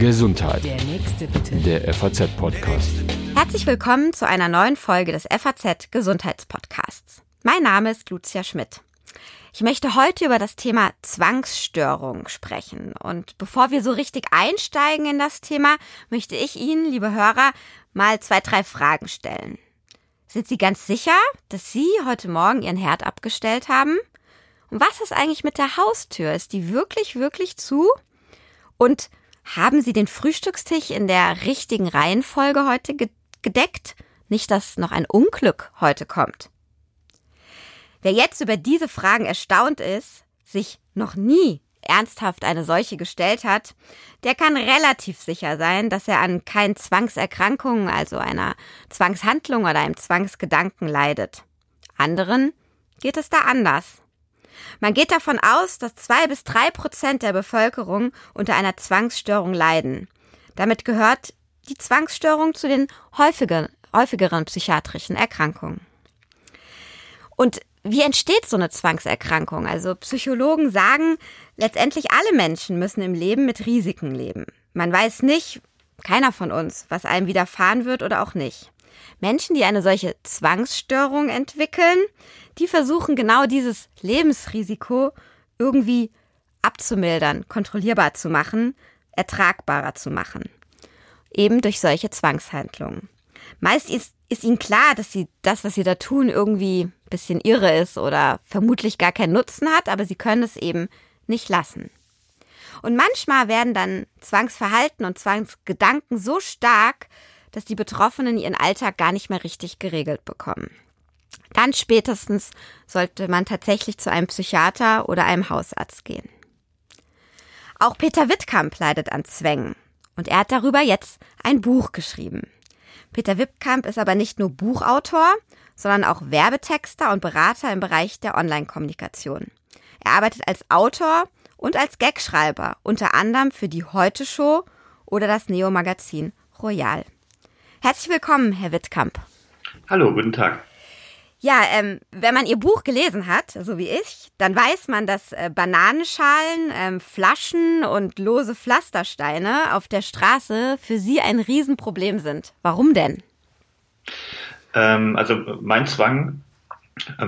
Gesundheit. Der nächste bitte. Der FAZ-Podcast. Herzlich willkommen zu einer neuen Folge des FAZ Gesundheitspodcasts. Mein Name ist Lucia Schmidt. Ich möchte heute über das Thema Zwangsstörung sprechen. Und bevor wir so richtig einsteigen in das Thema, möchte ich Ihnen, liebe Hörer, mal zwei, drei Fragen stellen. Sind Sie ganz sicher, dass Sie heute Morgen Ihren Herd abgestellt haben? Und was ist eigentlich mit der Haustür? Ist die wirklich, wirklich zu? Und haben Sie den Frühstückstisch in der richtigen Reihenfolge heute gedeckt? Nicht, dass noch ein Unglück heute kommt. Wer jetzt über diese Fragen erstaunt ist, sich noch nie ernsthaft eine solche gestellt hat, der kann relativ sicher sein, dass er an keinen Zwangserkrankungen, also einer Zwangshandlung oder einem Zwangsgedanken leidet. Anderen geht es da anders. Man geht davon aus, dass zwei bis drei Prozent der Bevölkerung unter einer Zwangsstörung leiden. Damit gehört die Zwangsstörung zu den häufiger, häufigeren psychiatrischen Erkrankungen. Und wie entsteht so eine Zwangserkrankung? Also Psychologen sagen, letztendlich alle Menschen müssen im Leben mit Risiken leben. Man weiß nicht, keiner von uns, was einem widerfahren wird oder auch nicht. Menschen, die eine solche Zwangsstörung entwickeln, die versuchen genau dieses Lebensrisiko irgendwie abzumildern, kontrollierbar zu machen, ertragbarer zu machen. Eben durch solche Zwangshandlungen. Meist ist, ist ihnen klar, dass sie das, was sie da tun, irgendwie ein bisschen irre ist oder vermutlich gar keinen Nutzen hat, aber sie können es eben nicht lassen. Und manchmal werden dann Zwangsverhalten und Zwangsgedanken so stark, dass die Betroffenen ihren Alltag gar nicht mehr richtig geregelt bekommen. Dann spätestens sollte man tatsächlich zu einem Psychiater oder einem Hausarzt gehen. Auch Peter Wittkamp leidet an Zwängen und er hat darüber jetzt ein Buch geschrieben. Peter Wittkamp ist aber nicht nur Buchautor, sondern auch Werbetexter und Berater im Bereich der Online-Kommunikation. Er arbeitet als Autor und als Gagschreiber, unter anderem für die Heute Show oder das Neo-Magazin Royal. Herzlich willkommen, Herr Wittkamp. Hallo, guten Tag. Ja, ähm, wenn man Ihr Buch gelesen hat, so wie ich, dann weiß man, dass äh, Bananenschalen, ähm, Flaschen und lose Pflastersteine auf der Straße für Sie ein Riesenproblem sind. Warum denn? Ähm, also mein Zwang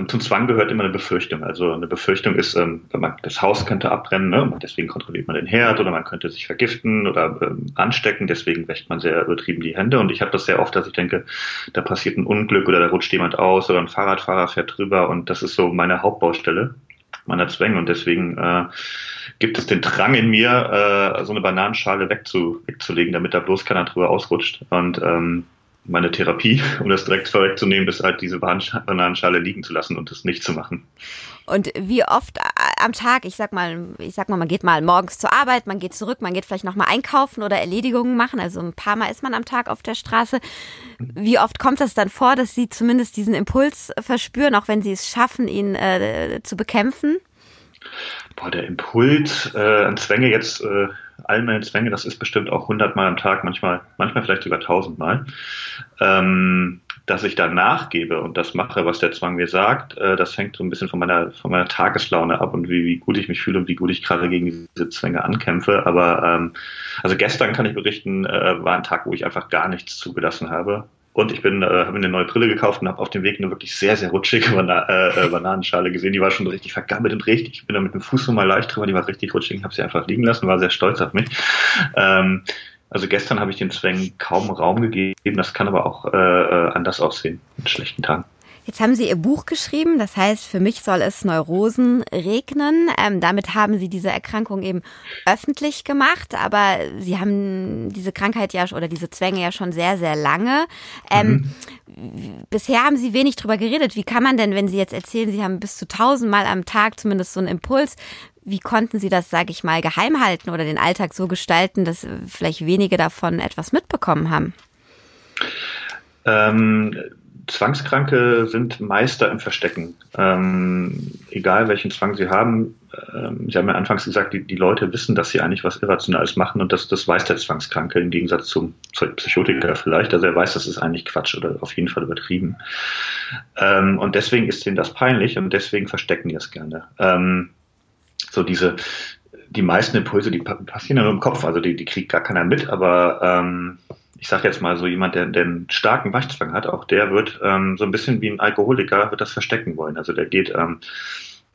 zum Zwang gehört immer eine Befürchtung. Also eine Befürchtung ist, ähm, man, das Haus könnte abbrennen, ne? deswegen kontrolliert man den Herd oder man könnte sich vergiften oder ähm, anstecken, deswegen wäscht man sehr übertrieben die Hände. Und ich habe das sehr oft, dass ich denke, da passiert ein Unglück oder da rutscht jemand aus oder ein Fahrradfahrer fährt drüber und das ist so meine Hauptbaustelle meiner Zwänge und deswegen äh, gibt es den Drang in mir, äh, so eine Bananenschale wegzu, wegzulegen, damit da bloß keiner drüber ausrutscht. Und ähm, meine Therapie, um das direkt vorwegzunehmen, ist halt diese Bananenschale liegen zu lassen und das nicht zu machen. Und wie oft am Tag, ich sag mal, ich sag mal, man geht mal morgens zur Arbeit, man geht zurück, man geht vielleicht nochmal einkaufen oder Erledigungen machen, also ein paar Mal ist man am Tag auf der Straße. Wie oft kommt das dann vor, dass Sie zumindest diesen Impuls verspüren, auch wenn Sie es schaffen, ihn äh, zu bekämpfen? Boah, der Impuls äh, an Zwänge jetzt, äh, all meine Zwänge, das ist bestimmt auch hundertmal am Tag, manchmal, manchmal vielleicht sogar tausendmal, ähm, dass ich da nachgebe und das mache, was der Zwang mir sagt. Äh, das hängt so ein bisschen von meiner, von meiner Tageslaune ab und wie, wie gut ich mich fühle und wie gut ich gerade gegen diese Zwänge ankämpfe. Aber ähm, also gestern kann ich berichten, äh, war ein Tag, wo ich einfach gar nichts zugelassen habe und ich bin, äh, habe mir eine neue Brille gekauft und habe auf dem Weg eine wirklich sehr, sehr rutschige Bana äh, äh, Bananenschale gesehen. Die war schon richtig vergammelt und richtig. Ich bin da mit dem Fuß so mal leicht drüber, die war richtig rutschig. Ich habe sie einfach liegen lassen, war sehr stolz auf mich. Ähm, also gestern habe ich den Zwängen kaum Raum gegeben. Das kann aber auch äh, äh anders aussehen in schlechten Tagen. Jetzt haben Sie Ihr Buch geschrieben, das heißt, für mich soll es Neurosen regnen. Ähm, damit haben Sie diese Erkrankung eben öffentlich gemacht, aber Sie haben diese Krankheit ja oder diese Zwänge ja schon sehr, sehr lange. Ähm, mhm. Bisher haben Sie wenig drüber geredet. Wie kann man denn, wenn Sie jetzt erzählen, Sie haben bis zu tausendmal am Tag zumindest so einen Impuls, wie konnten Sie das, sage ich mal, geheim halten oder den Alltag so gestalten, dass vielleicht wenige davon etwas mitbekommen haben? Ähm, Zwangskranke sind Meister im Verstecken. Ähm, egal welchen Zwang sie haben. Ähm, sie haben ja anfangs gesagt, die, die Leute wissen, dass sie eigentlich was Irrationales machen und das, das weiß der Zwangskranke im Gegensatz zum Psychotiker vielleicht. Also er weiß, das ist eigentlich Quatsch oder auf jeden Fall übertrieben. Ähm, und deswegen ist ihnen das peinlich und deswegen verstecken die es gerne. Ähm, so diese, die meisten Impulse, die passieren ja nur im Kopf, also die, die kriegt gar keiner mit, aber ähm, ich sage jetzt mal so jemand, der, der einen starken Waschzwang hat, auch der wird ähm, so ein bisschen wie ein Alkoholiker, wird das verstecken wollen. Also der geht ähm,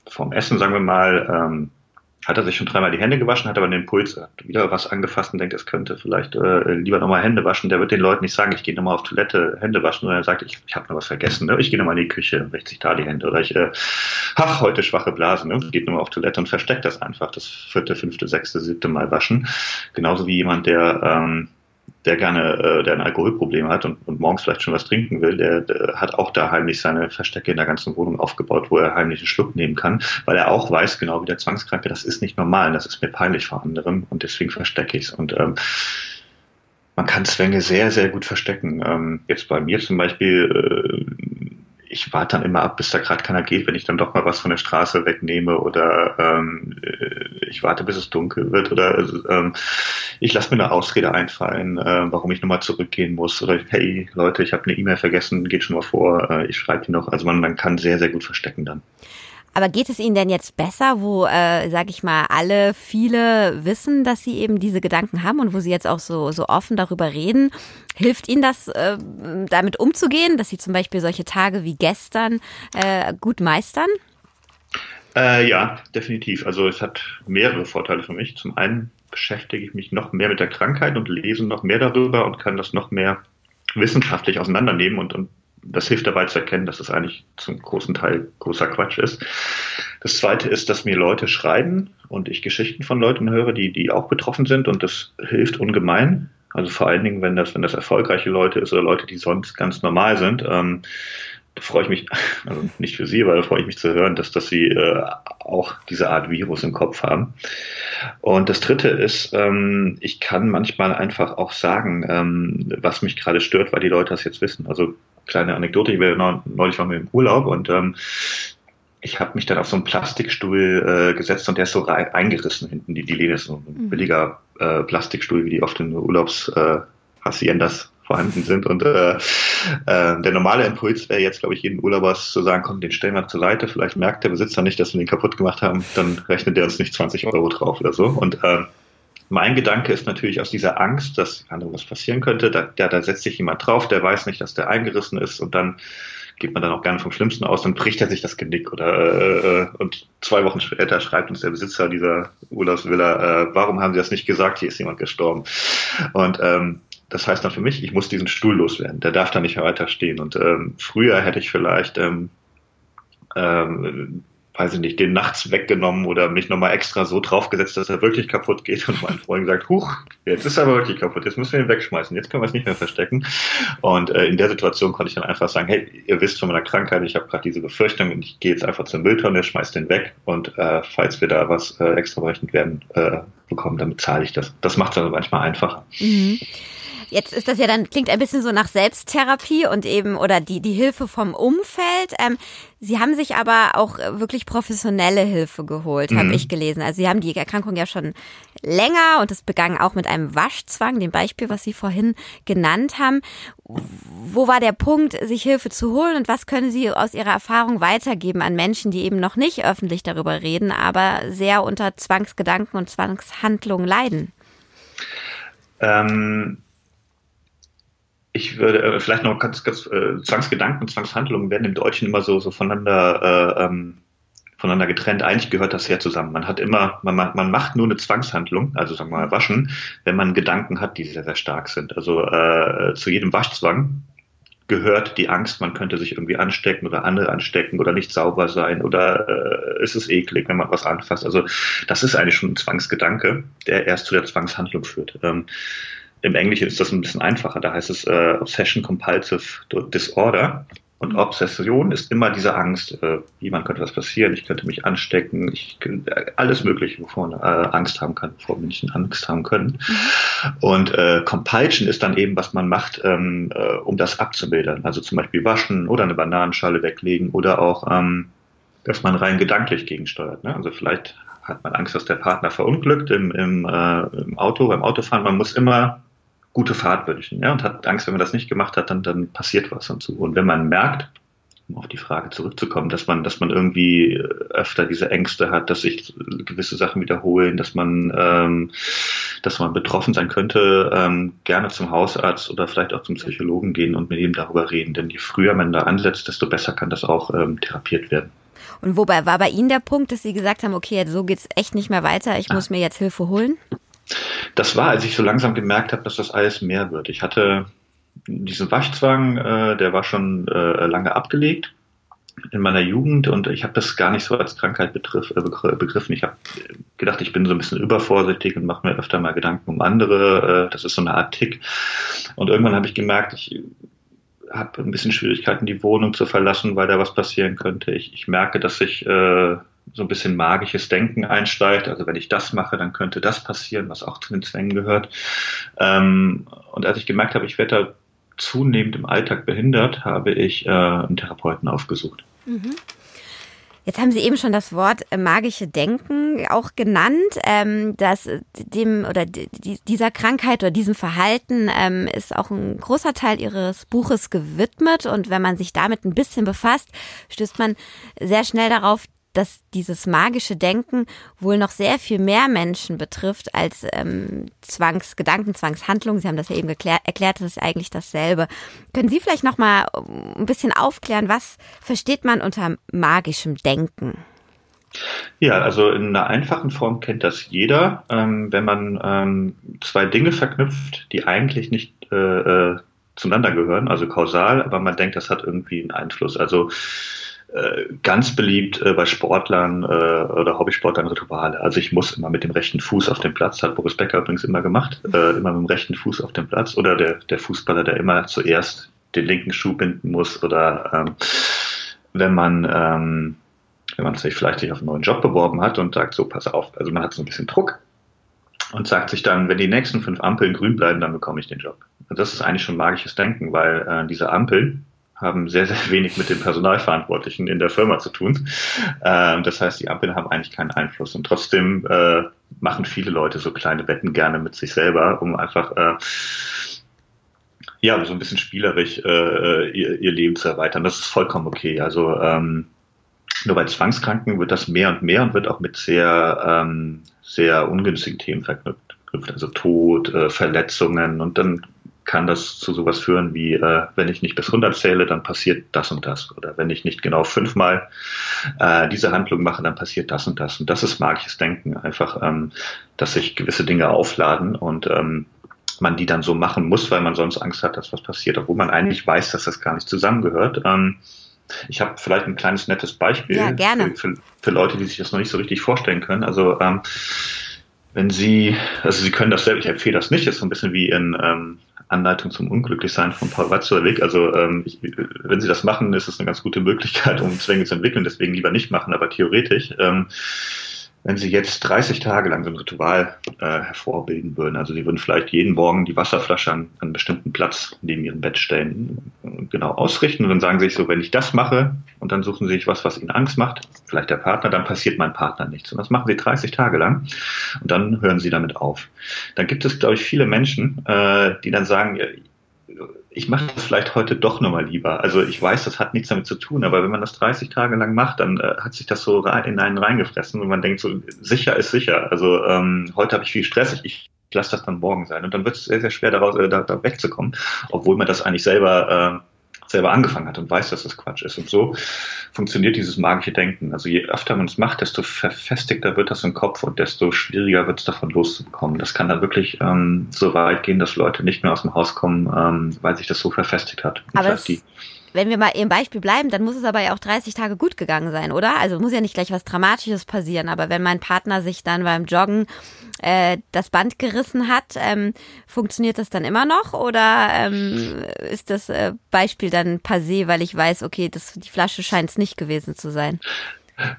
vom Essen, sagen wir mal, ähm, hat er sich schon dreimal die Hände gewaschen, hat aber einen Impuls, hat wieder was angefasst und denkt, es könnte vielleicht äh, lieber nochmal Hände waschen. Der wird den Leuten nicht sagen, ich gehe nochmal auf Toilette Hände waschen, sondern er sagt, ich, ich habe noch was vergessen, ne? ich gehe nochmal in die Küche, wäscht sich da die Hände. Oder ich, äh, ach, heute schwache Blasen, ne? geht nochmal auf Toilette und versteckt das einfach, das vierte, fünfte, sechste, siebte Mal waschen. Genauso wie jemand, der ähm, der gerne, äh, der ein Alkoholproblem hat und, und morgens vielleicht schon was trinken will, der, der hat auch da heimlich seine Verstecke in der ganzen Wohnung aufgebaut, wo er heimlich einen Schluck nehmen kann, weil er auch weiß, genau wie der Zwangskranke, das ist nicht normal, das ist mir peinlich vor anderem und deswegen verstecke ich es. Und ähm, man kann Zwänge sehr, sehr gut verstecken. Ähm, jetzt bei mir zum Beispiel, äh, ich warte dann immer ab, bis da gerade keiner geht, wenn ich dann doch mal was von der Straße wegnehme oder ähm, äh, ich warte, bis es dunkel wird oder ähm, ich lasse mir eine Ausrede einfallen, äh, warum ich nochmal zurückgehen muss oder hey Leute, ich habe eine E-Mail vergessen, geht schon mal vor, äh, ich schreibe die noch. Also man, man kann sehr, sehr gut verstecken dann. Aber geht es Ihnen denn jetzt besser, wo, äh, sage ich mal, alle, viele wissen, dass Sie eben diese Gedanken haben und wo Sie jetzt auch so, so offen darüber reden? Hilft Ihnen das, äh, damit umzugehen, dass Sie zum Beispiel solche Tage wie gestern äh, gut meistern? Äh, ja, definitiv. Also es hat mehrere Vorteile für mich. Zum einen beschäftige ich mich noch mehr mit der Krankheit und lese noch mehr darüber und kann das noch mehr wissenschaftlich auseinandernehmen und, und das hilft dabei zu erkennen, dass das eigentlich zum großen Teil großer Quatsch ist. Das zweite ist, dass mir Leute schreiben und ich Geschichten von Leuten höre, die, die auch betroffen sind und das hilft ungemein. Also vor allen Dingen, wenn das, wenn das erfolgreiche Leute ist oder Leute, die sonst ganz normal sind, ähm, da freue ich mich, also nicht für Sie, aber da freue ich mich zu hören, dass, dass Sie äh, auch diese Art Virus im Kopf haben. Und das Dritte ist, ähm, ich kann manchmal einfach auch sagen, ähm, was mich gerade stört, weil die Leute das jetzt wissen. Also kleine Anekdote, ich war neulich mal im Urlaub und ähm, ich habe mich dann auf so einen Plastikstuhl äh, gesetzt und der ist so rein, eingerissen hinten. Die, die Lehne ist so ein mhm. billiger äh, Plastikstuhl, wie die oft in Urlaubs äh, Haciendas vorhanden sind. Und äh, äh, der normale Impuls wäre jetzt, glaube ich, jeden Urlaubers zu sagen, komm, den stellen wir zur Seite. Vielleicht merkt der Besitzer nicht, dass wir den kaputt gemacht haben. Dann rechnet der uns nicht 20 Euro drauf oder so. Und äh, mein Gedanke ist natürlich aus dieser Angst, dass was passieren könnte, da, da, da setzt sich jemand drauf, der weiß nicht, dass der eingerissen ist und dann geht man dann auch gerne vom Schlimmsten aus, dann bricht er sich das Genick oder äh, äh, und zwei Wochen später schreibt uns der Besitzer dieser Urlaubsvilla, äh, warum haben Sie das nicht gesagt, hier ist jemand gestorben. Und ähm, das heißt dann für mich, ich muss diesen Stuhl loswerden. Der darf da nicht weiter stehen. Und ähm, früher hätte ich vielleicht ähm, ähm, weiß ich nicht, den nachts weggenommen oder mich nochmal extra so draufgesetzt, dass er wirklich kaputt geht und mein Freund gesagt, huch, jetzt ist er wirklich kaputt, jetzt müssen wir ihn wegschmeißen, jetzt können wir es nicht mehr verstecken. Und äh, in der Situation konnte ich dann einfach sagen, hey, ihr wisst von meiner Krankheit, ich habe gerade diese Befürchtung und ich gehe jetzt einfach zur Mülltonne, schmeiß den weg und äh, falls wir da was äh, extra berechnet werden äh, bekommen, dann bezahle ich das. Das macht es also manchmal einfacher. Mhm. Jetzt ist das ja dann, klingt ein bisschen so nach Selbsttherapie und eben, oder die, die Hilfe vom Umfeld. Ähm, Sie haben sich aber auch wirklich professionelle Hilfe geholt, mhm. habe ich gelesen. Also Sie haben die Erkrankung ja schon länger und es begann auch mit einem Waschzwang, dem Beispiel, was Sie vorhin genannt haben. Wo war der Punkt, sich Hilfe zu holen und was können Sie aus Ihrer Erfahrung weitergeben an Menschen, die eben noch nicht öffentlich darüber reden, aber sehr unter Zwangsgedanken und Zwangshandlungen leiden? Ähm ich würde äh, vielleicht noch ganz, ganz äh, Zwangsgedanken, Zwangshandlungen werden im Deutschen immer so, so voneinander, äh, ähm, voneinander getrennt. Eigentlich gehört das sehr zusammen. Man hat immer, man, man macht nur eine Zwangshandlung, also sagen wir mal waschen, wenn man Gedanken hat, die sehr, sehr stark sind. Also äh, zu jedem Waschzwang gehört die Angst, man könnte sich irgendwie anstecken oder andere anstecken oder nicht sauber sein oder äh, ist es eklig, wenn man was anfasst. Also das ist eigentlich schon ein Zwangsgedanke, der erst zu der Zwangshandlung führt. Ähm, im Englischen ist das ein bisschen einfacher. Da heißt es äh, Obsession Compulsive Disorder. Und. Obsession ist immer diese Angst, äh, jemand könnte was passieren, ich könnte mich anstecken, ich könnte, alles Mögliche, wovon äh, Angst haben kann, wovor Menschen Angst haben können. Mhm. Und äh, Compulsion ist dann eben, was man macht, ähm, äh, um das abzumildern. Also zum Beispiel waschen oder eine Bananenschale weglegen oder auch, ähm, dass man rein gedanklich gegensteuert. Ne? Also vielleicht hat man Angst, dass der Partner verunglückt im, im, äh, im Auto, beim Autofahren. Man muss immer gute Fahrt wünschen. Ja, und hat Angst, wenn man das nicht gemacht hat, dann, dann passiert was und so. Und wenn man merkt, um auf die Frage zurückzukommen, dass man, dass man irgendwie öfter diese Ängste hat, dass sich gewisse Sachen wiederholen, dass man, ähm, dass man betroffen sein könnte, ähm, gerne zum Hausarzt oder vielleicht auch zum Psychologen gehen und mit ihm darüber reden. Denn je früher man da ansetzt, desto besser kann das auch ähm, therapiert werden. Und wobei war bei Ihnen der Punkt, dass Sie gesagt haben, okay, so geht's echt nicht mehr weiter, ich muss mir jetzt Hilfe holen? Das war, als ich so langsam gemerkt habe, dass das alles mehr wird. Ich hatte diesen Waschzwang, äh, der war schon äh, lange abgelegt in meiner Jugend und ich habe das gar nicht so als Krankheit betriff, äh, begriffen. Ich habe gedacht, ich bin so ein bisschen übervorsichtig und mache mir öfter mal Gedanken um andere. Äh, das ist so eine Art Tick. Und irgendwann habe ich gemerkt, ich habe ein bisschen Schwierigkeiten, die Wohnung zu verlassen, weil da was passieren könnte. Ich, ich merke, dass ich äh, so ein bisschen magisches Denken einsteigt. Also wenn ich das mache, dann könnte das passieren, was auch zu den Zwängen gehört. Ähm, und als ich gemerkt habe, ich werde da zunehmend im Alltag behindert, habe ich äh, einen Therapeuten aufgesucht. Mhm. Jetzt haben Sie eben schon das Wort äh, magische Denken auch genannt. Ähm, dass dem oder dieser Krankheit oder diesem Verhalten ähm, ist auch ein großer Teil Ihres Buches gewidmet. Und wenn man sich damit ein bisschen befasst, stößt man sehr schnell darauf, dass dieses magische Denken wohl noch sehr viel mehr Menschen betrifft als ähm, Zwangsgedanken, Zwangshandlungen. Sie haben das ja eben erklärt, das ist eigentlich dasselbe. Können Sie vielleicht noch mal ein bisschen aufklären, was versteht man unter magischem Denken? Ja, also in einer einfachen Form kennt das jeder, ähm, wenn man ähm, zwei Dinge verknüpft, die eigentlich nicht äh, äh, zueinander gehören, also kausal, aber man denkt, das hat irgendwie einen Einfluss. Also ganz beliebt äh, bei Sportlern äh, oder Hobbysportlern Rituale. Also ich muss immer mit dem rechten Fuß auf dem Platz, hat Boris Becker übrigens immer gemacht, äh, immer mit dem rechten Fuß auf dem Platz. Oder der, der Fußballer, der immer zuerst den linken Schuh binden muss. Oder ähm, wenn man ähm, wenn man sich vielleicht sich auf einen neuen Job beworben hat und sagt, so pass auf, also man hat so ein bisschen Druck und sagt sich dann, wenn die nächsten fünf Ampeln grün bleiben, dann bekomme ich den Job. Und das ist eigentlich schon magisches Denken, weil äh, diese Ampeln, haben sehr, sehr wenig mit den Personalverantwortlichen in der Firma zu tun. Ähm, das heißt, die Ampeln haben eigentlich keinen Einfluss. Und trotzdem äh, machen viele Leute so kleine Wetten gerne mit sich selber, um einfach äh, ja, so ein bisschen spielerisch äh, ihr, ihr Leben zu erweitern. Das ist vollkommen okay. Also ähm, nur bei Zwangskranken wird das mehr und mehr und wird auch mit sehr, ähm, sehr ungünstigen Themen verknüpft. Also Tod, äh, Verletzungen und dann kann das zu sowas führen wie, äh, wenn ich nicht bis 100 zähle, dann passiert das und das. Oder wenn ich nicht genau fünfmal äh, diese Handlung mache, dann passiert das und das. Und das ist magisches Denken. Einfach, ähm, dass sich gewisse Dinge aufladen und ähm, man die dann so machen muss, weil man sonst Angst hat, dass was passiert, obwohl man eigentlich weiß, dass das gar nicht zusammengehört. Ähm, ich habe vielleicht ein kleines nettes Beispiel ja, gerne. Für, für, für, Leute, die sich das noch nicht so richtig vorstellen können. Also ähm, wenn Sie, also Sie können das selbst, ich empfehle das nicht, ist so ein bisschen wie in ähm, Anleitung zum Unglücklichsein von Paul Watzlawick. Also ähm, ich, wenn Sie das machen, ist es eine ganz gute Möglichkeit, um Zwänge zu entwickeln. Deswegen lieber nicht machen, aber theoretisch. Ähm, wenn Sie jetzt 30 Tage lang so ein Ritual äh, hervorbilden würden, also Sie würden vielleicht jeden Morgen die Wasserflasche an, an einen bestimmten Platz neben Ihrem Bett stellen, genau ausrichten und dann sagen Sie sich so, wenn ich das mache und dann suchen Sie sich was, was Ihnen Angst macht, vielleicht der Partner, dann passiert mein Partner nichts. Und das machen Sie 30 Tage lang und dann hören Sie damit auf. Dann gibt es, glaube ich, viele Menschen, äh, die dann sagen, ich mache das vielleicht heute doch nochmal lieber. Also ich weiß, das hat nichts damit zu tun, aber wenn man das 30 Tage lang macht, dann äh, hat sich das so in einen reingefressen und man denkt so, sicher ist sicher. Also ähm, heute habe ich viel Stress, ich, ich lasse das dann morgen sein. Und dann wird es sehr, sehr schwer, daraus, äh, da, da wegzukommen, obwohl man das eigentlich selber äh, selber angefangen hat und weiß, dass das Quatsch ist. Und so funktioniert dieses magische Denken. Also je öfter man es macht, desto verfestigter wird das im Kopf und desto schwieriger wird es davon loszubekommen. Das kann dann wirklich ähm, so weit gehen, dass Leute nicht mehr aus dem Haus kommen, ähm, weil sich das so verfestigt hat. Aber wenn wir mal im Beispiel bleiben, dann muss es aber ja auch 30 Tage gut gegangen sein, oder? Also muss ja nicht gleich was Dramatisches passieren, aber wenn mein Partner sich dann beim Joggen äh, das Band gerissen hat, ähm, funktioniert das dann immer noch oder ähm, ist das äh, Beispiel dann passé, weil ich weiß, okay, das, die Flasche scheint es nicht gewesen zu sein?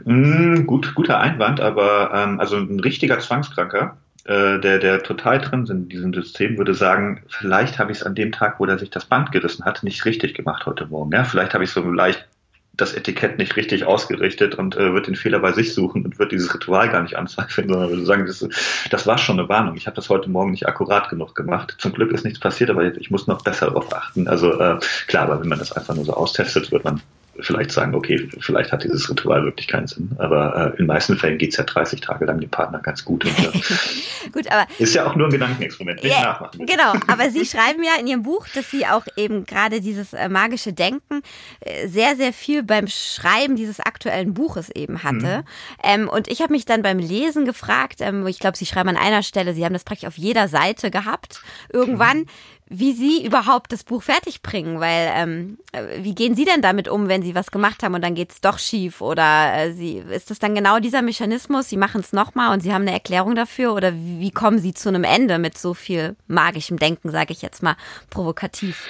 Mm, gut, guter Einwand, aber ähm, also ein richtiger Zwangskranker äh, der, der total drin sind in diesem System, würde sagen, vielleicht habe ich es an dem Tag, wo er sich das Band gerissen hat, nicht richtig gemacht heute Morgen. Ja? Vielleicht habe ich so leicht das Etikett nicht richtig ausgerichtet und äh, wird den Fehler bei sich suchen und wird dieses Ritual gar nicht anzweifeln, sondern würde sagen, das, das war schon eine Warnung. Ich habe das heute Morgen nicht akkurat genug gemacht. Zum Glück ist nichts passiert, aber ich muss noch besser darauf achten. Also äh, klar, aber wenn man das einfach nur so austestet, wird man vielleicht sagen, okay, vielleicht hat dieses Ritual wirklich keinen Sinn. Aber äh, in den meisten Fällen geht es ja 30 Tage lang dem Partner ganz gut. Und, ja. gut, aber ist ja auch nur ein Gedankenexperiment, nicht ja, nachmachen. Genau, aber Sie schreiben ja in Ihrem Buch, dass Sie auch eben gerade dieses äh, magische Denken äh, sehr, sehr viel beim Schreiben dieses aktuellen Buches eben hatte. Mhm. Ähm, und ich habe mich dann beim Lesen gefragt, ähm, ich glaube, Sie schreiben an einer Stelle, Sie haben das praktisch auf jeder Seite gehabt, irgendwann. Mhm wie Sie überhaupt das Buch fertig bringen, weil ähm, äh, wie gehen Sie denn damit um, wenn Sie was gemacht haben und dann geht's doch schief oder äh, Sie ist das dann genau dieser Mechanismus? Sie machen es nochmal und Sie haben eine Erklärung dafür oder wie, wie kommen Sie zu einem Ende mit so viel magischem Denken, sage ich jetzt mal provokativ?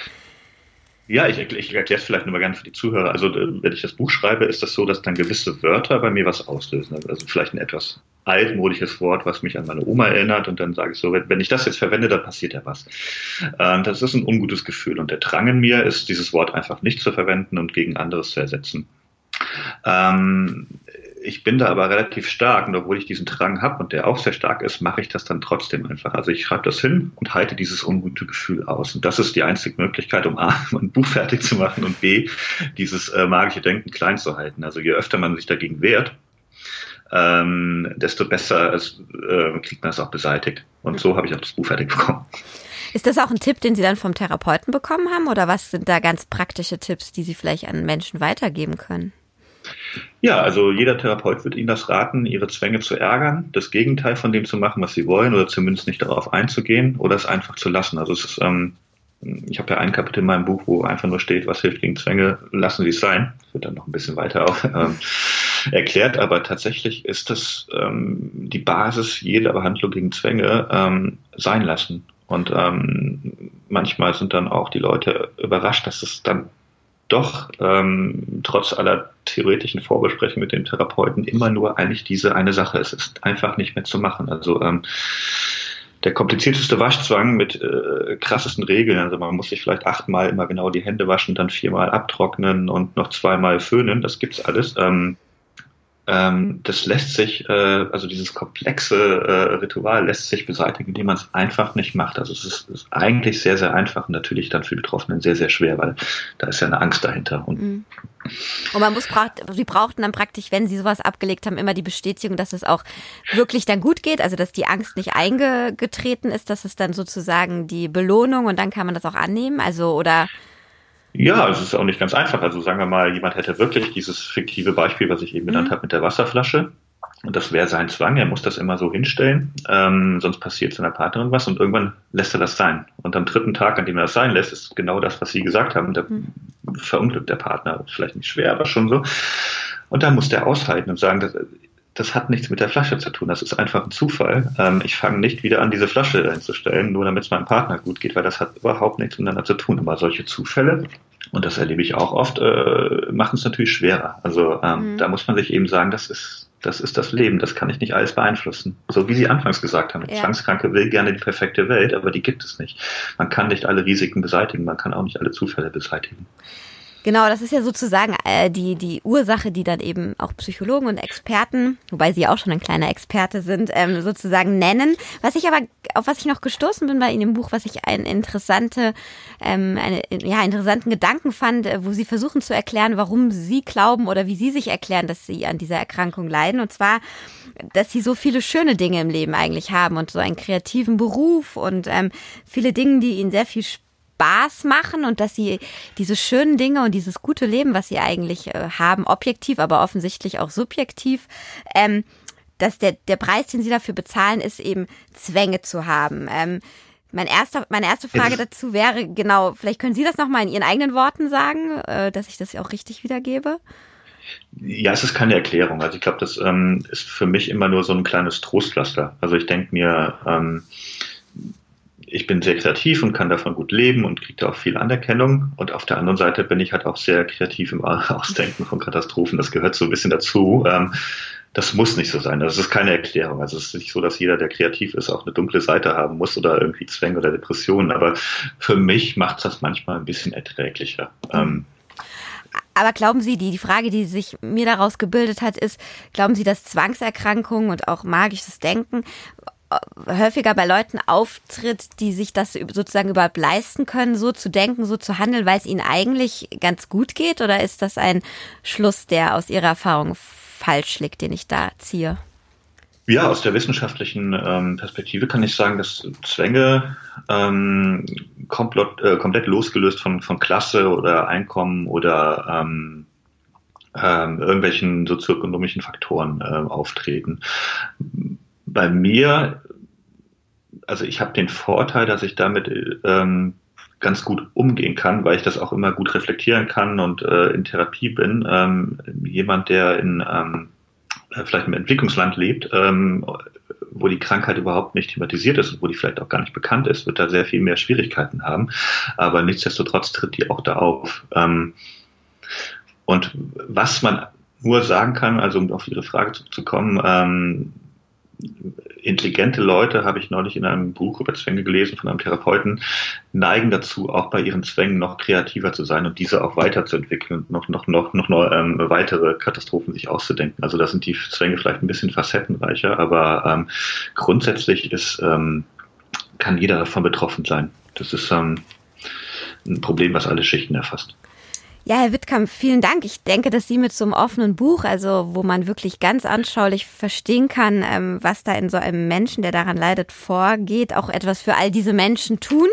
Ja, ich, ich erkläre es vielleicht nur mal gerne für die Zuhörer. Also äh, wenn ich das Buch schreibe, ist das so, dass dann gewisse Wörter bei mir was auslösen. Also vielleicht ein etwas altmodisches Wort, was mich an meine Oma erinnert und dann sage ich so, wenn ich das jetzt verwende, dann passiert ja was. Ähm, das ist ein ungutes Gefühl und der Drang in mir ist, dieses Wort einfach nicht zu verwenden und gegen anderes zu ersetzen. Ähm, ich bin da aber relativ stark und obwohl ich diesen Drang habe und der auch sehr stark ist, mache ich das dann trotzdem einfach. Also ich schreibe das hin und halte dieses ungute Gefühl aus. Und das ist die einzige Möglichkeit, um A, ein Buch fertig zu machen und B, dieses äh, magische Denken klein zu halten. Also je öfter man sich dagegen wehrt, ähm, desto besser ist, äh, kriegt man es auch beseitigt. Und so habe ich auch das Buch fertig bekommen. Ist das auch ein Tipp, den Sie dann vom Therapeuten bekommen haben? Oder was sind da ganz praktische Tipps, die Sie vielleicht an Menschen weitergeben können? Ja, also jeder Therapeut wird Ihnen das raten, Ihre Zwänge zu ärgern, das Gegenteil von dem zu machen, was Sie wollen, oder zumindest nicht darauf einzugehen oder es einfach zu lassen. Also es ist, ähm, ich habe ja ein Kapitel in meinem Buch, wo einfach nur steht, was hilft gegen Zwänge, lassen Sie es sein. Das wird dann noch ein bisschen weiter auch ähm, erklärt, aber tatsächlich ist das ähm, die Basis jeder Behandlung gegen Zwänge ähm, sein lassen. Und ähm, manchmal sind dann auch die Leute überrascht, dass es dann doch ähm, trotz aller theoretischen Vorbesprechungen mit dem Therapeuten immer nur eigentlich diese eine Sache. Es ist einfach nicht mehr zu machen. Also ähm, der komplizierteste Waschzwang mit äh, krassesten Regeln. Also man muss sich vielleicht achtmal immer genau die Hände waschen, dann viermal abtrocknen und noch zweimal föhnen. Das gibt's alles. Ähm, ähm, das lässt sich, äh, also dieses komplexe äh, Ritual lässt sich beseitigen, indem man es einfach nicht macht. Also es ist, ist, eigentlich sehr, sehr einfach und natürlich dann für Betroffenen sehr, sehr schwer, weil da ist ja eine Angst dahinter. Und, mhm. und man muss, sie brauchten dann praktisch, wenn sie sowas abgelegt haben, immer die Bestätigung, dass es auch wirklich dann gut geht, also dass die Angst nicht eingetreten ist, dass es dann sozusagen die Belohnung und dann kann man das auch annehmen, also oder ja, es ist auch nicht ganz einfach. Also sagen wir mal, jemand hätte wirklich dieses fiktive Beispiel, was ich eben genannt mhm. habe mit der Wasserflasche. Und das wäre sein Zwang, er muss das immer so hinstellen, ähm, sonst passiert seiner Partnerin was und irgendwann lässt er das sein. Und am dritten Tag, an dem er das sein lässt, ist genau das, was Sie gesagt haben. Da mhm. verunglückt der Partner. Vielleicht nicht schwer, aber schon so. Und dann muss der aushalten und sagen, das, das hat nichts mit der Flasche zu tun. Das ist einfach ein Zufall. Ähm, ich fange nicht wieder an, diese Flasche hinzustellen, nur damit es meinem Partner gut geht, weil das hat überhaupt nichts miteinander zu tun. Aber solche Zufälle, und das erlebe ich auch oft, äh, machen es natürlich schwerer. Also ähm, mhm. da muss man sich eben sagen, das ist das ist das Leben, das kann ich nicht alles beeinflussen. So wie Sie anfangs gesagt haben, ja. Zwangskranke will gerne die perfekte Welt, aber die gibt es nicht. Man kann nicht alle Risiken beseitigen, man kann auch nicht alle Zufälle beseitigen. Genau, das ist ja sozusagen äh, die, die Ursache, die dann eben auch Psychologen und Experten, wobei sie auch schon ein kleiner Experte sind, ähm, sozusagen nennen. Was ich aber, auf was ich noch gestoßen bin bei Ihnen im Buch, was ich einen interessante, ähm, eine, ja, interessanten Gedanken fand, äh, wo Sie versuchen zu erklären, warum Sie glauben oder wie Sie sich erklären, dass Sie an dieser Erkrankung leiden. Und zwar, dass Sie so viele schöne Dinge im Leben eigentlich haben und so einen kreativen Beruf und ähm, viele Dinge, die Ihnen sehr viel Spaß Spaß machen und dass sie diese schönen Dinge und dieses gute Leben, was sie eigentlich äh, haben, objektiv, aber offensichtlich auch subjektiv, ähm, dass der, der Preis, den sie dafür bezahlen, ist eben Zwänge zu haben. Ähm, mein erster, meine erste Frage dazu wäre, genau, vielleicht können Sie das nochmal in Ihren eigenen Worten sagen, äh, dass ich das auch richtig wiedergebe. Ja, es ist keine Erklärung. Also ich glaube, das ähm, ist für mich immer nur so ein kleines Trostpflaster. Also ich denke mir, ähm, ich bin sehr kreativ und kann davon gut leben und kriege da auch viel Anerkennung. Und auf der anderen Seite bin ich halt auch sehr kreativ im Ausdenken von Katastrophen. Das gehört so ein bisschen dazu. Ähm, das muss nicht so sein. Das ist keine Erklärung. Also es ist nicht so, dass jeder, der kreativ ist, auch eine dunkle Seite haben muss oder irgendwie Zwänge oder Depressionen. Aber für mich macht das manchmal ein bisschen erträglicher. Ähm, aber glauben Sie, die, die Frage, die sich mir daraus gebildet hat, ist, glauben Sie, dass Zwangserkrankungen und auch magisches Denken häufiger bei Leuten auftritt, die sich das sozusagen überhaupt leisten können, so zu denken, so zu handeln, weil es ihnen eigentlich ganz gut geht? Oder ist das ein Schluss, der aus Ihrer Erfahrung falsch liegt, den ich da ziehe? Ja, aus der wissenschaftlichen ähm, Perspektive kann ich sagen, dass Zwänge ähm, komplett, äh, komplett losgelöst von, von Klasse oder Einkommen oder ähm, ähm, irgendwelchen sozioökonomischen Faktoren äh, auftreten. Bei mir, also ich habe den Vorteil, dass ich damit ähm, ganz gut umgehen kann, weil ich das auch immer gut reflektieren kann und äh, in Therapie bin. Ähm, jemand, der in ähm, äh, vielleicht im Entwicklungsland lebt, ähm, wo die Krankheit überhaupt nicht thematisiert ist und wo die vielleicht auch gar nicht bekannt ist, wird da sehr viel mehr Schwierigkeiten haben. Aber nichtsdestotrotz tritt die auch da auf. Ähm, und was man nur sagen kann, also um auf Ihre Frage zu kommen, ähm, intelligente Leute, habe ich neulich in einem Buch über Zwänge gelesen von einem Therapeuten, neigen dazu, auch bei ihren Zwängen noch kreativer zu sein und diese auch weiterzuentwickeln und noch, noch, noch, noch, ähm, weitere Katastrophen sich auszudenken. Also da sind die Zwänge vielleicht ein bisschen facettenreicher, aber ähm, grundsätzlich ist, ähm, kann jeder davon betroffen sein. Das ist ähm, ein Problem, was alle Schichten erfasst. Ja, Herr Wittkamp, vielen Dank. Ich denke, dass Sie mit so einem offenen Buch, also wo man wirklich ganz anschaulich verstehen kann, ähm, was da in so einem Menschen, der daran leidet, vorgeht, auch etwas für all diese Menschen tun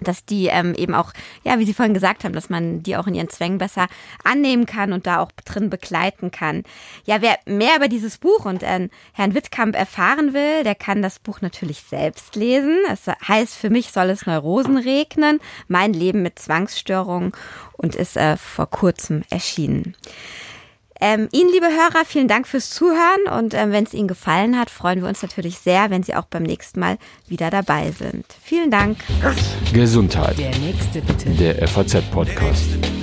dass die ähm, eben auch, ja, wie Sie vorhin gesagt haben, dass man die auch in ihren Zwängen besser annehmen kann und da auch drin begleiten kann. Ja, wer mehr über dieses Buch und äh, Herrn Wittkamp erfahren will, der kann das Buch natürlich selbst lesen. Es heißt, für mich soll es Neurosen regnen, mein Leben mit Zwangsstörungen und ist äh, vor kurzem erschienen. Ähm, Ihnen, liebe Hörer, vielen Dank fürs Zuhören und ähm, wenn es Ihnen gefallen hat, freuen wir uns natürlich sehr, wenn Sie auch beim nächsten Mal wieder dabei sind. Vielen Dank. Gesundheit. Der nächste bitte. Der FAZ-Podcast.